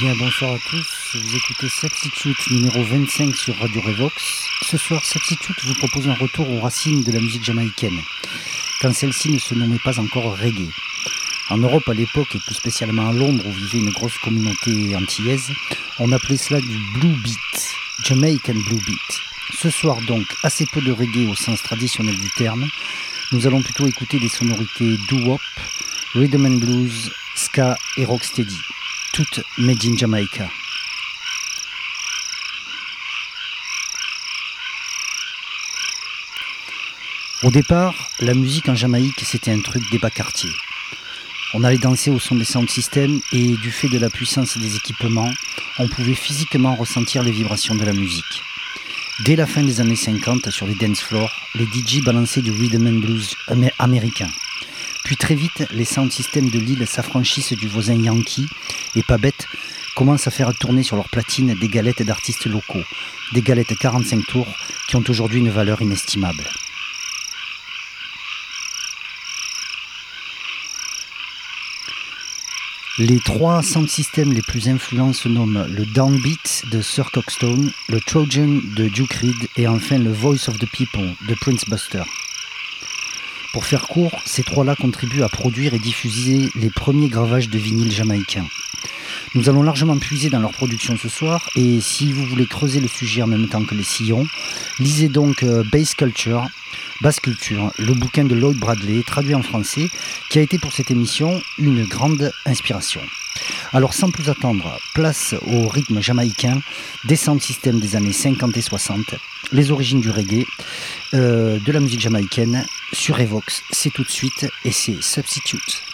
Bonsoir à tous, vous écoutez Substitute numéro 25 sur Radio Revox. Ce soir, Substitute vous propose un retour aux racines de la musique jamaïcaine, quand celle-ci ne se nommait pas encore reggae. En Europe à l'époque, et plus spécialement à Londres où vivait une grosse communauté antillaise, on appelait cela du blue beat, Jamaican blue beat. Ce soir donc, assez peu de reggae au sens traditionnel du terme, nous allons plutôt écouter des sonorités doo-wop, rhythm and blues, ska et rocksteady made in Jamaica. Au départ, la musique en Jamaïque, c'était un truc des bas quartiers. On allait danser au son des sound systems et du fait de la puissance des équipements, on pouvait physiquement ressentir les vibrations de la musique. Dès la fin des années 50, sur les dance floors, les DJ balançaient du rhythm and blues américain. Puis très vite, les sound systems de l'île s'affranchissent du voisin Yankee et pas bête commencent à faire tourner sur leur platine des galettes d'artistes locaux, des galettes 45 tours qui ont aujourd'hui une valeur inestimable. Les trois sound systems les plus influents se nomment le Downbeat de Sir Coxstone, le Trojan de Duke Reed et enfin le Voice of the People de Prince Buster. Pour faire court, ces trois-là contribuent à produire et diffuser les premiers gravages de vinyle jamaïcains. Nous allons largement puiser dans leur production ce soir et si vous voulez creuser le sujet en même temps que les sillons, lisez donc euh, Bass Culture, Bass Culture, le bouquin de Lloyd Bradley traduit en français qui a été pour cette émission une grande inspiration. Alors sans plus attendre, place au rythme jamaïcain, descente système des années 50 et 60, les origines du reggae, euh, de la musique jamaïcaine sur Evox. C'est tout de suite et c'est Substitute.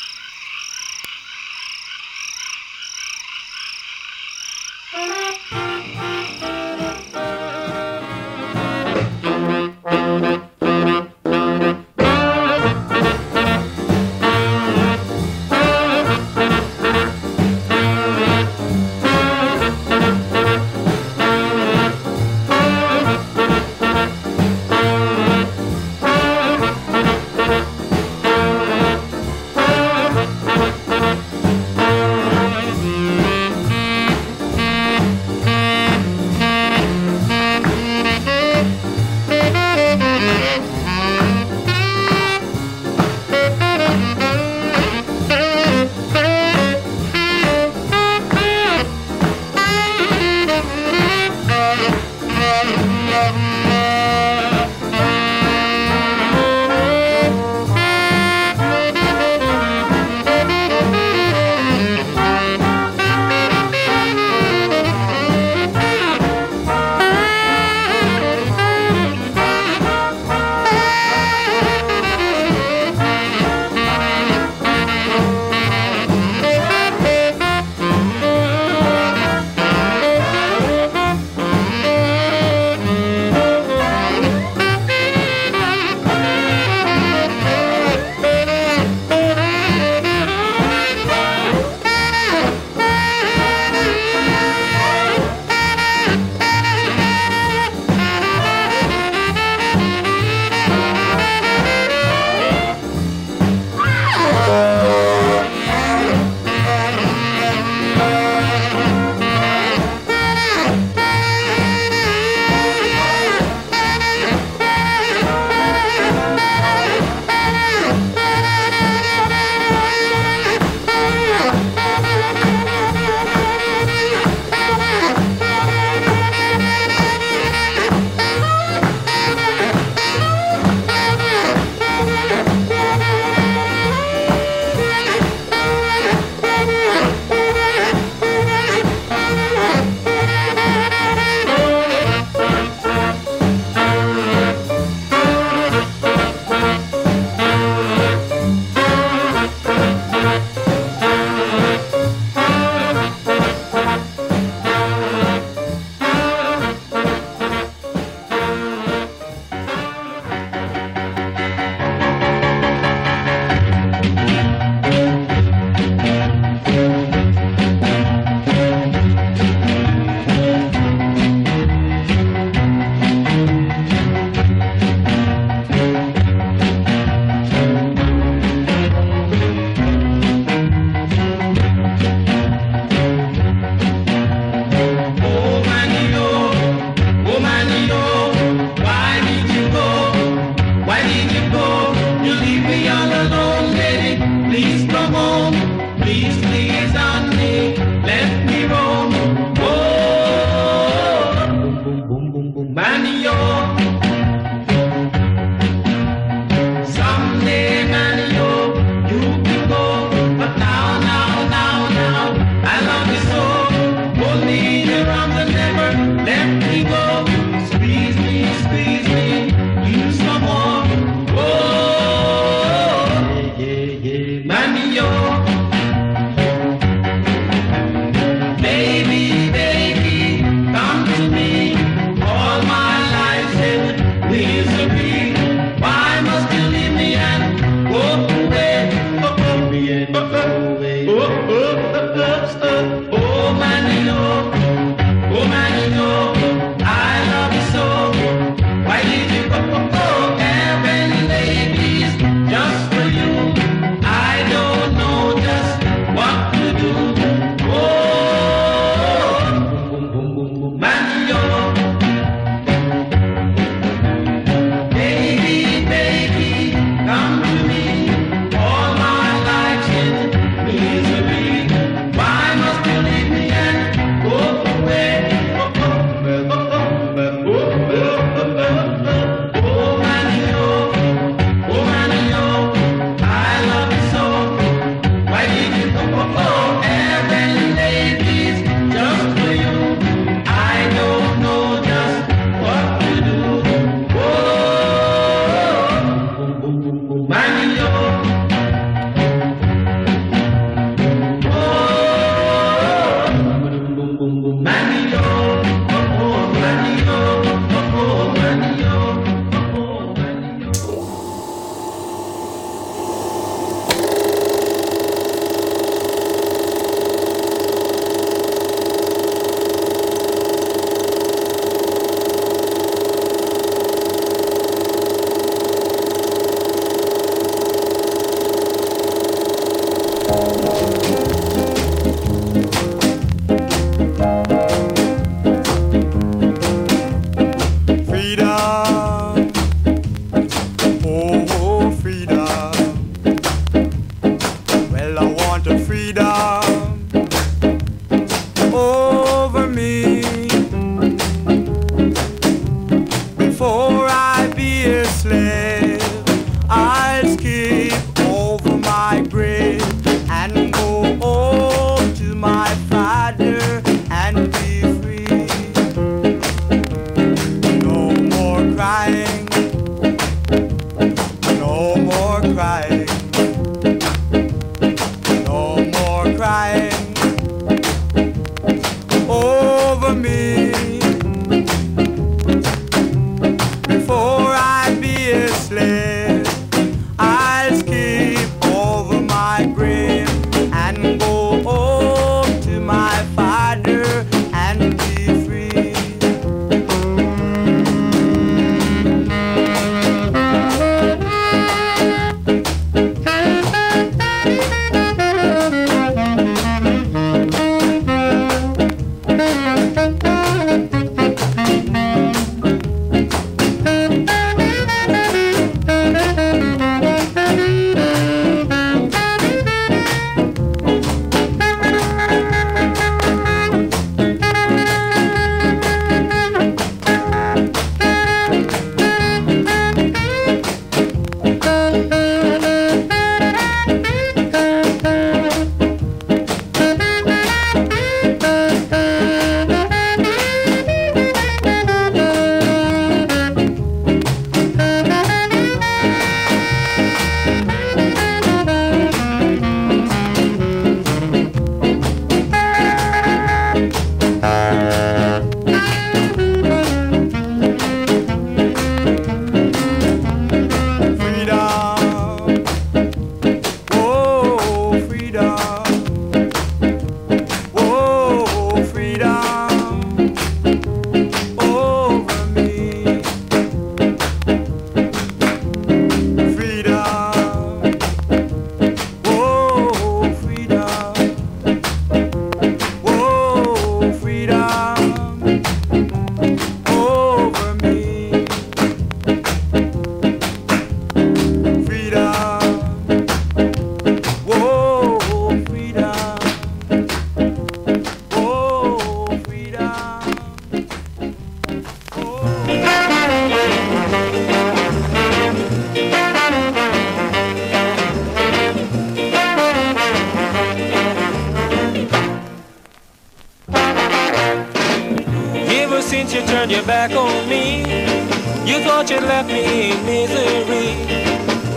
Left me in misery.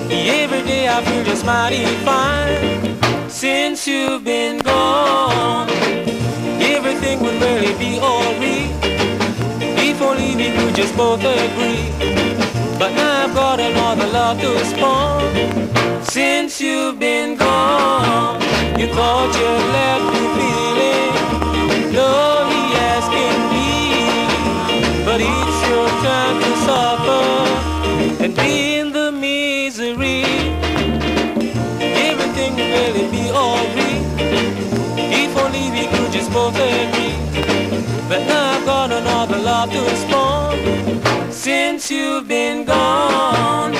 Every day I feel just mighty fine. Since you've been gone, everything would really be alright. If only we could just both agree. But now I've got another love to spawn. Since you've been gone, you thought you left me feeling lonely both agree. But now I've got another love to spawn since you've been gone.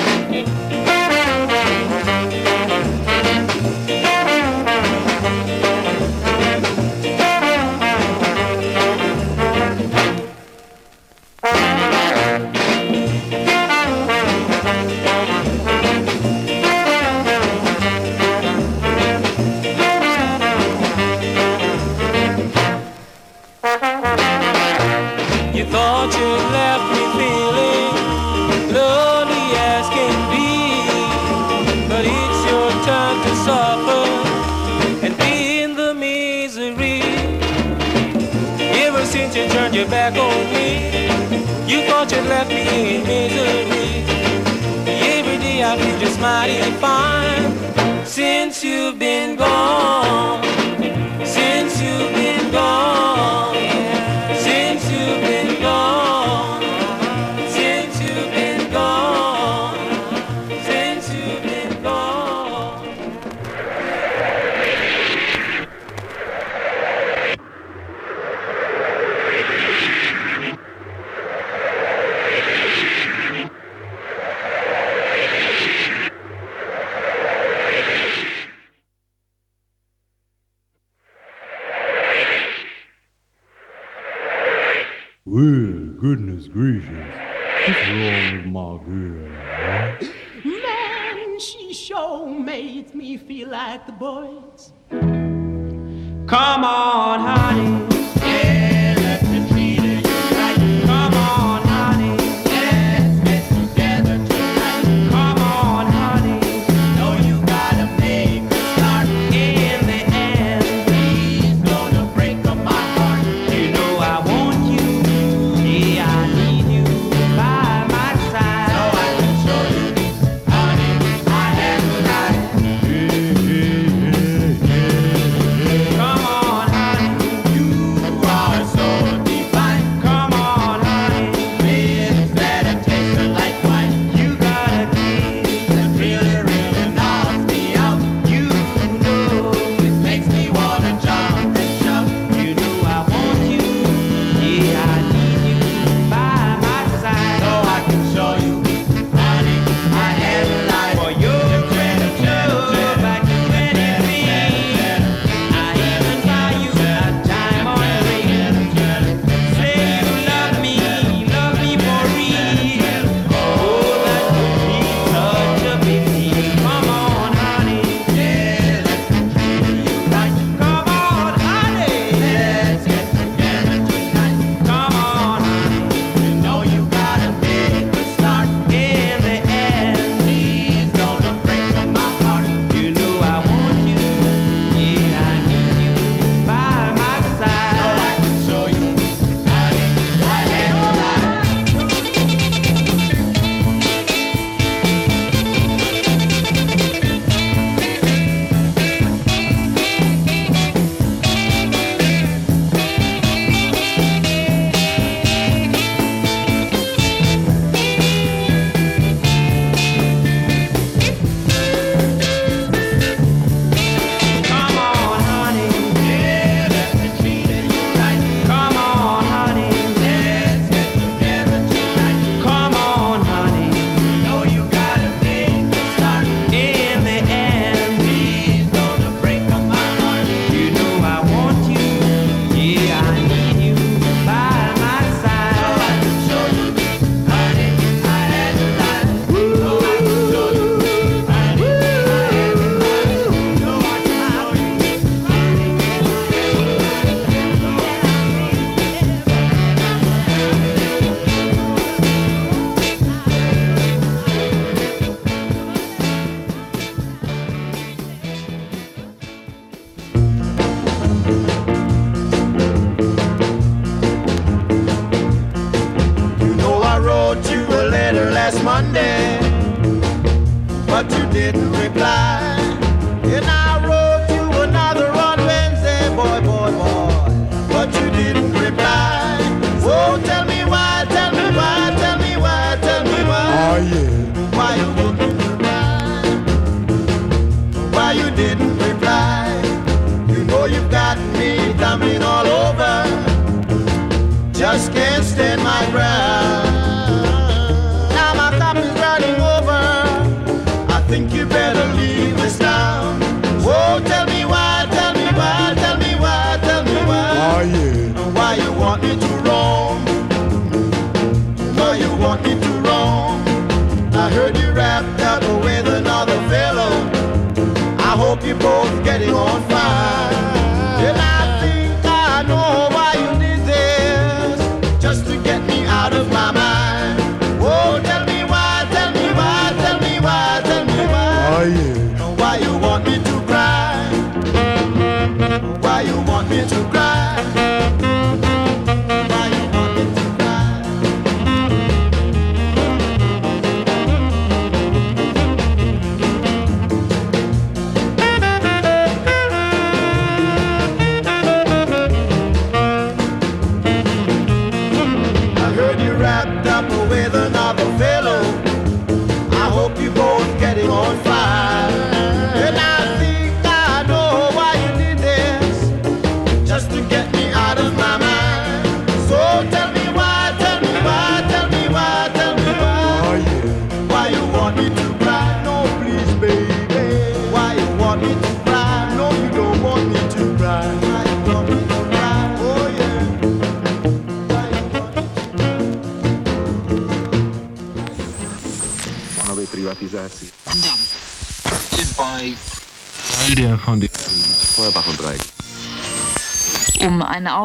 Every day I feel just mighty fine since you've been gone. Gracious. What's wrong with my girl? Man, she sure makes me feel like the boys. Come on, honey.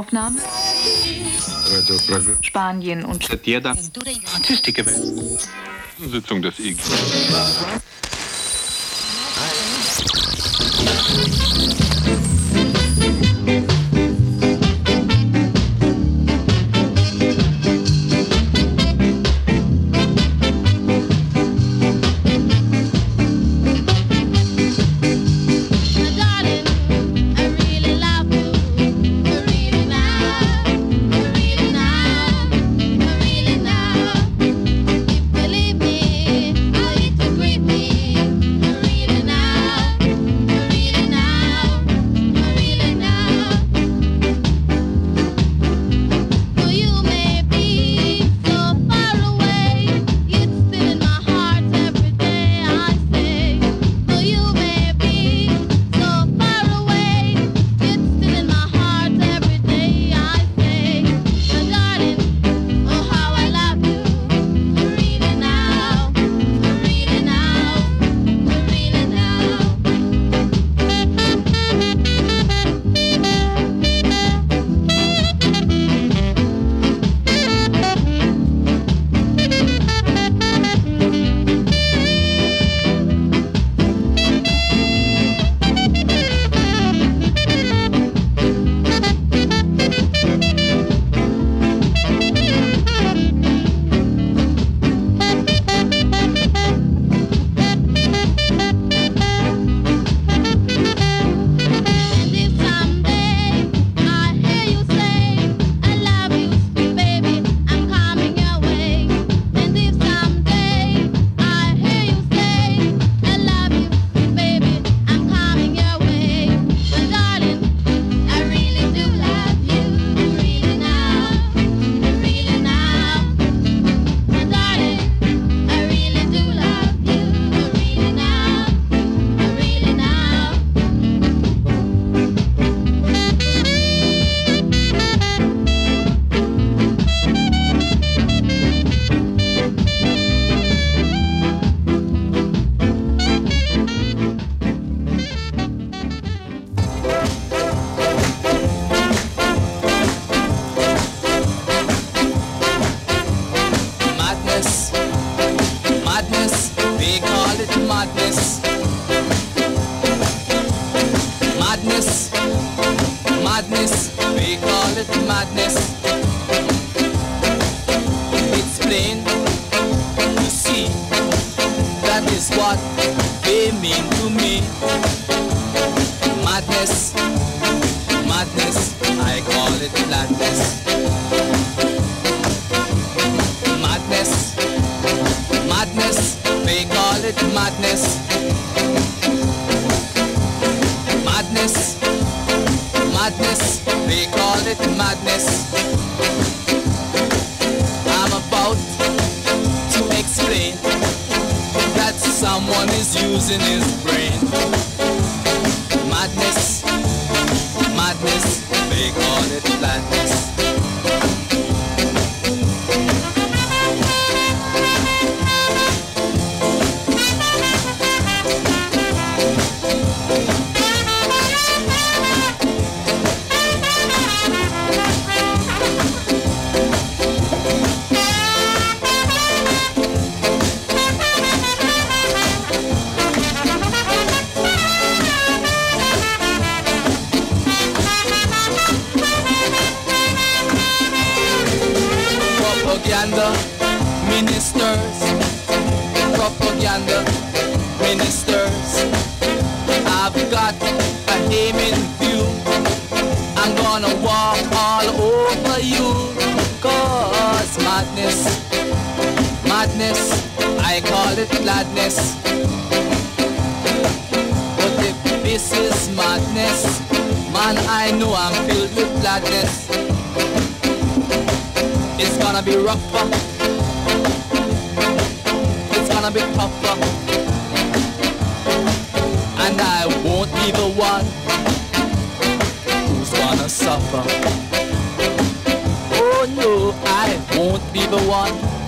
Aufnahme? Spanien und Sitzung des IG. Madness, madness, I call it gladness. But if this is madness, man, I know I'm filled with gladness. It's gonna be rougher. It's gonna be tougher. And I won't be the one who's gonna suffer. Be the one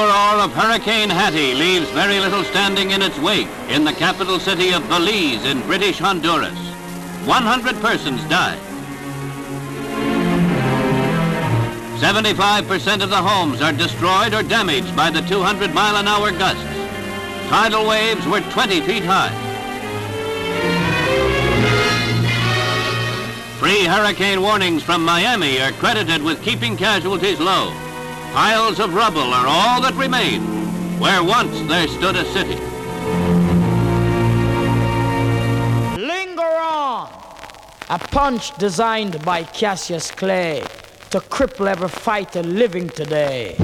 furor of Hurricane Hattie leaves very little standing in its wake in the capital city of Belize in British Honduras. 100 persons died. 75% of the homes are destroyed or damaged by the 200 mile an hour gusts. Tidal waves were 20 feet high. Free hurricane warnings from Miami are credited with keeping casualties low. Piles of rubble are all that remain, where once there stood a city. Linger on! A punch designed by Cassius Clay to cripple every fighter living today.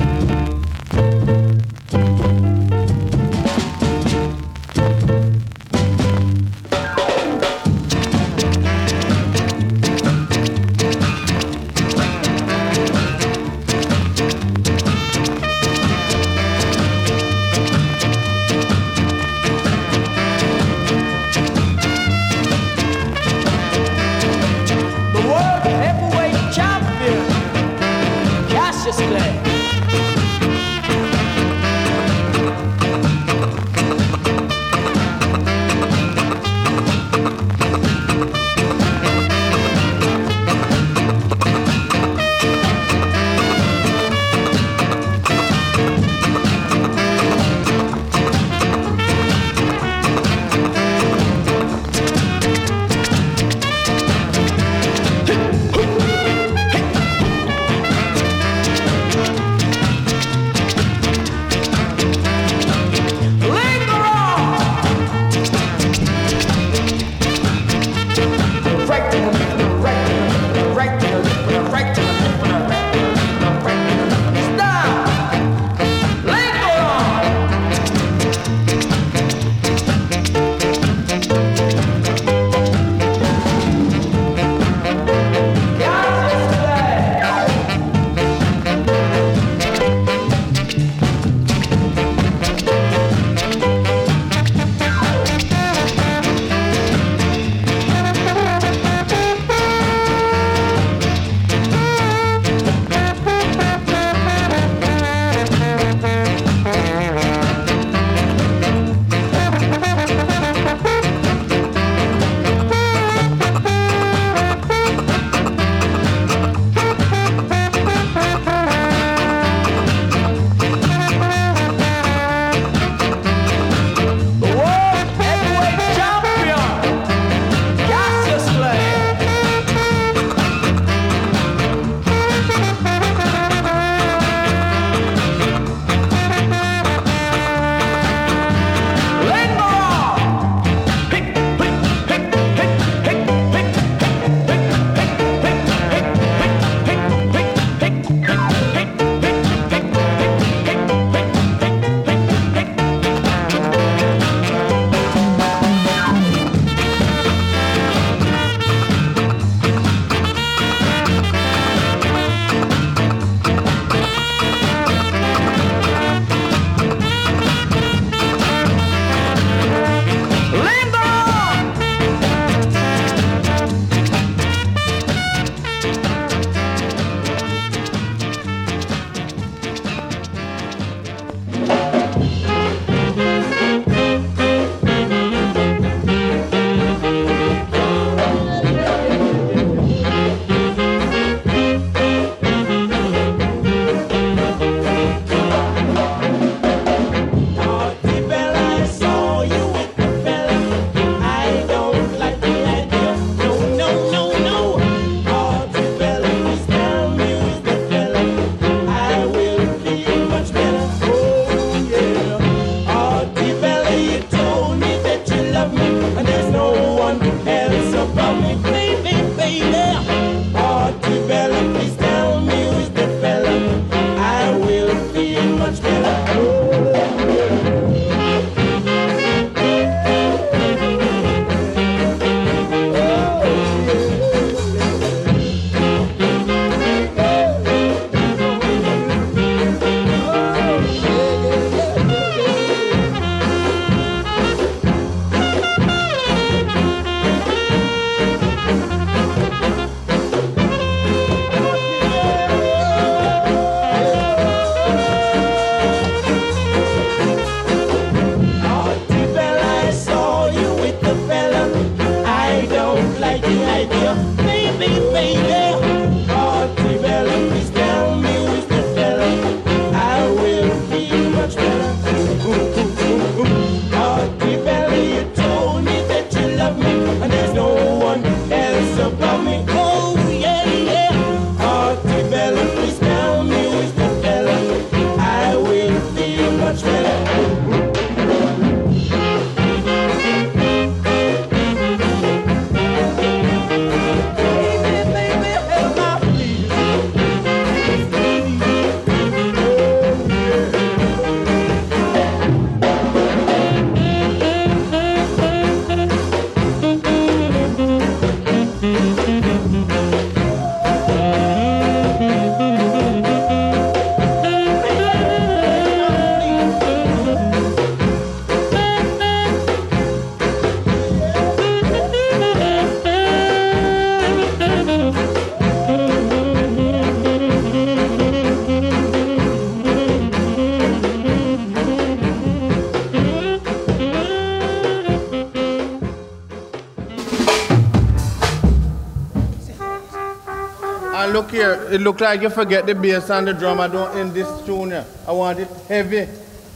it look like you forget the bass and the drum. I don't in this tune. Here. I want it heavy.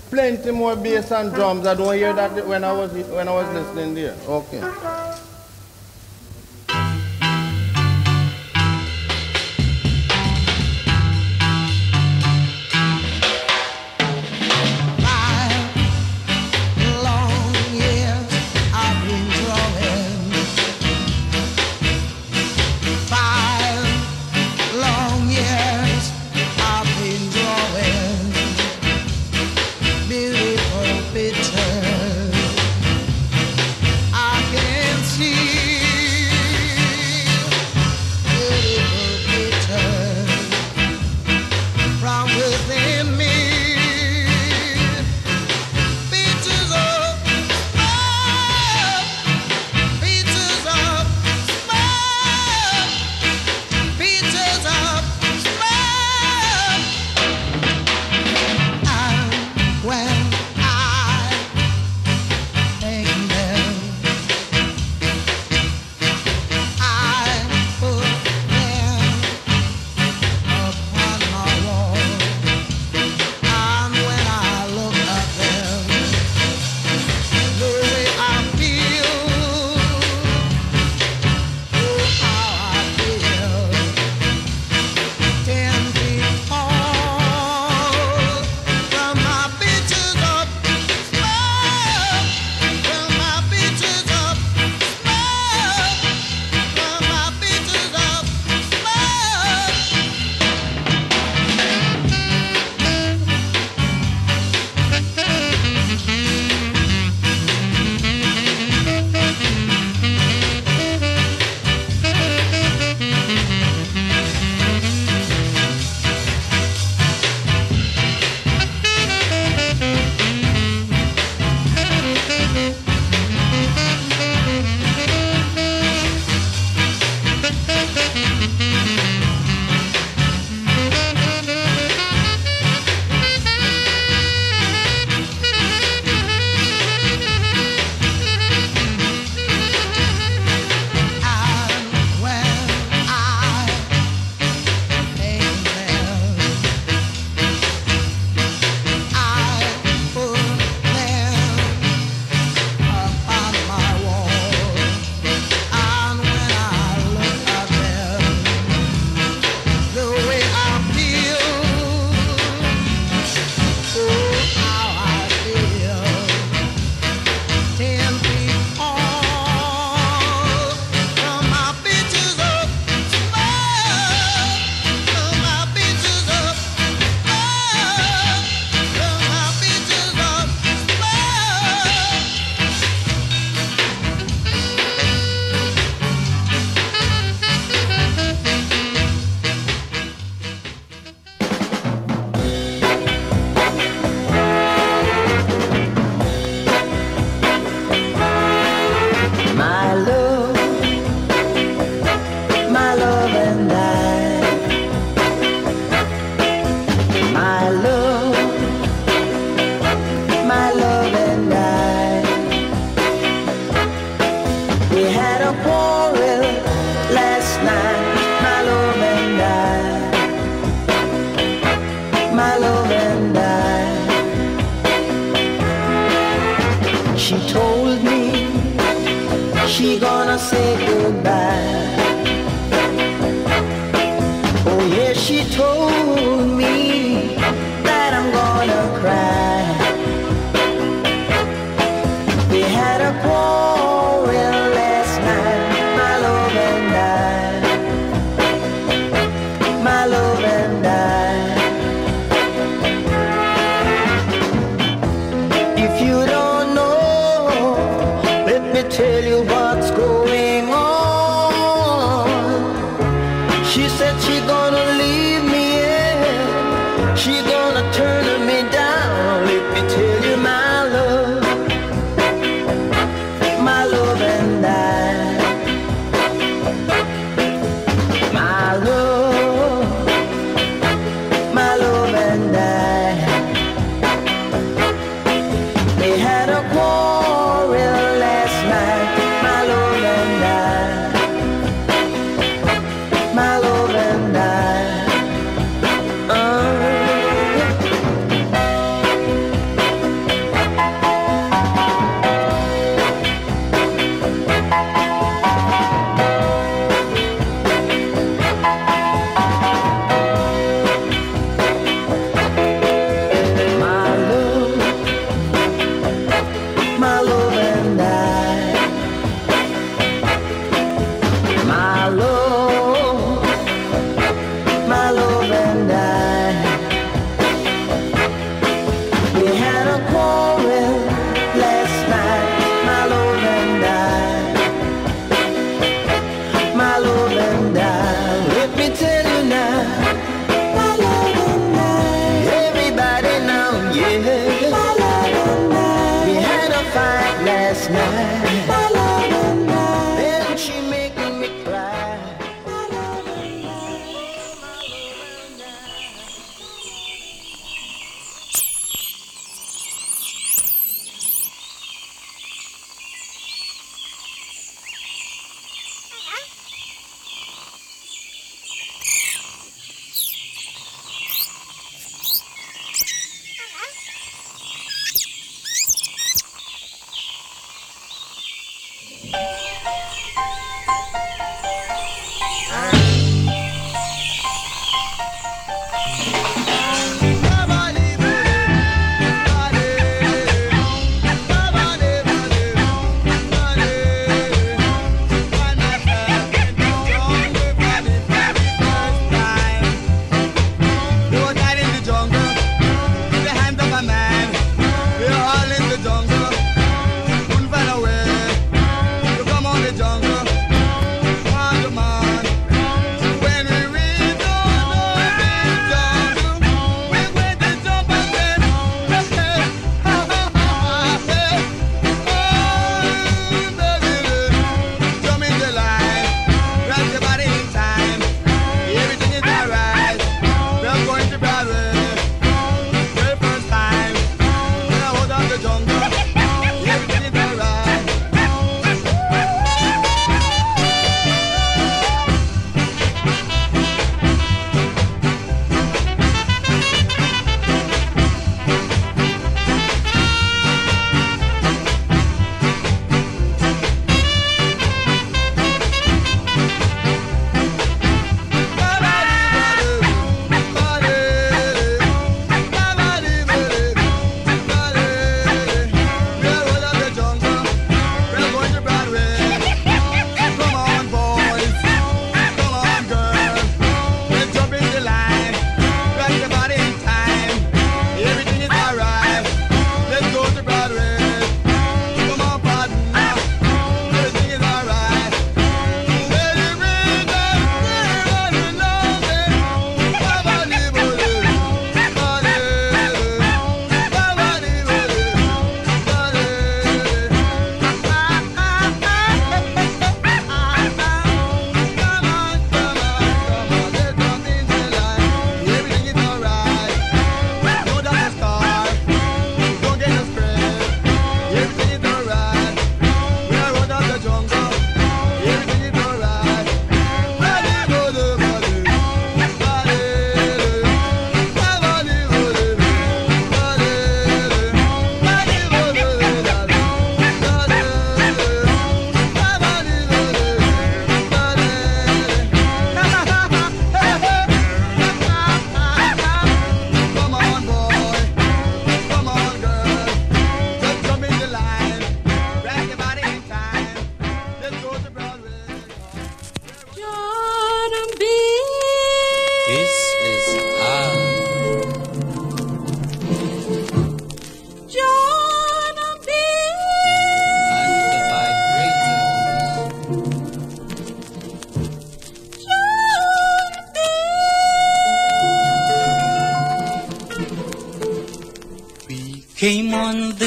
Plenty more bass and drums. I don't hear that when I was when I was listening there. Okay.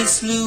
This loop,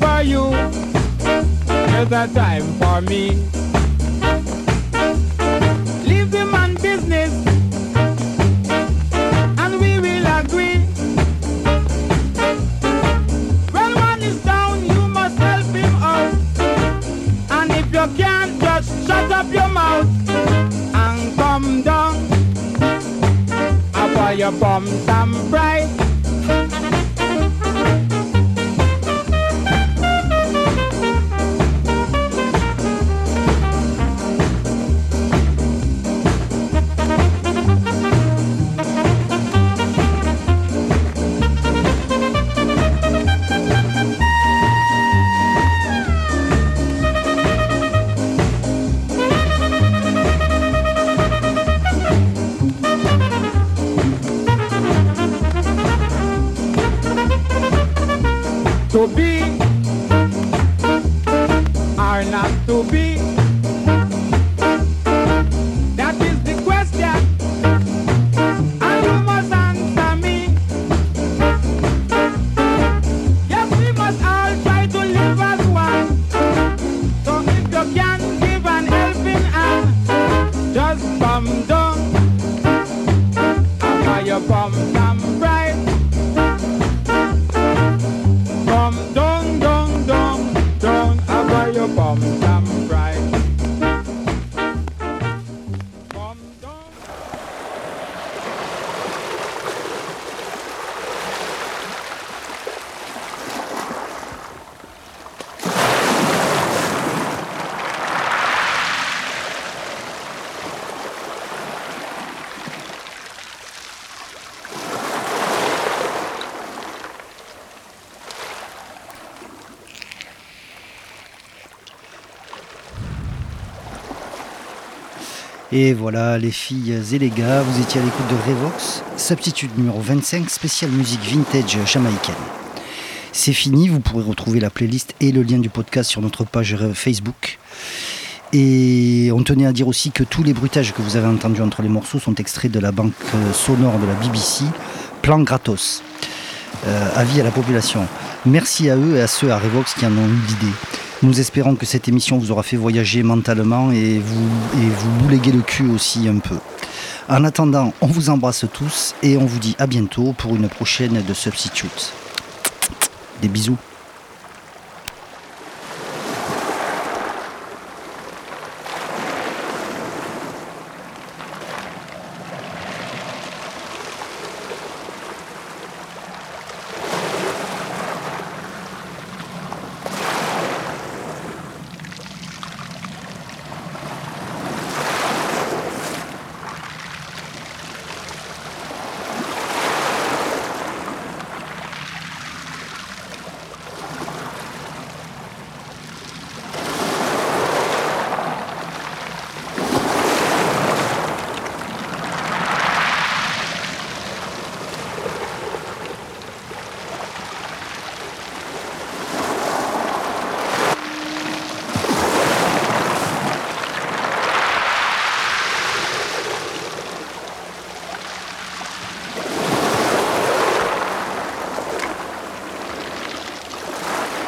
for you. There's a time for me. Leave the man business. And we will agree. When one is down, you must help him out. And if you can't, just shut up your mouth and come down. I'll buy your bum some pride. Be Et voilà, les filles et les gars, vous étiez à l'écoute de Revox, substitute numéro 25, spéciale musique vintage jamaïcaine. C'est fini, vous pourrez retrouver la playlist et le lien du podcast sur notre page Facebook. Et on tenait à dire aussi que tous les bruitages que vous avez entendus entre les morceaux sont extraits de la banque sonore de la BBC, Plan Gratos. Euh, avis à la population. Merci à eux et à ceux à Revox qui en ont eu l'idée. Nous espérons que cette émission vous aura fait voyager mentalement et vous, vous bouléguer le cul aussi un peu. En attendant, on vous embrasse tous et on vous dit à bientôt pour une prochaine de Substitute. Des bisous.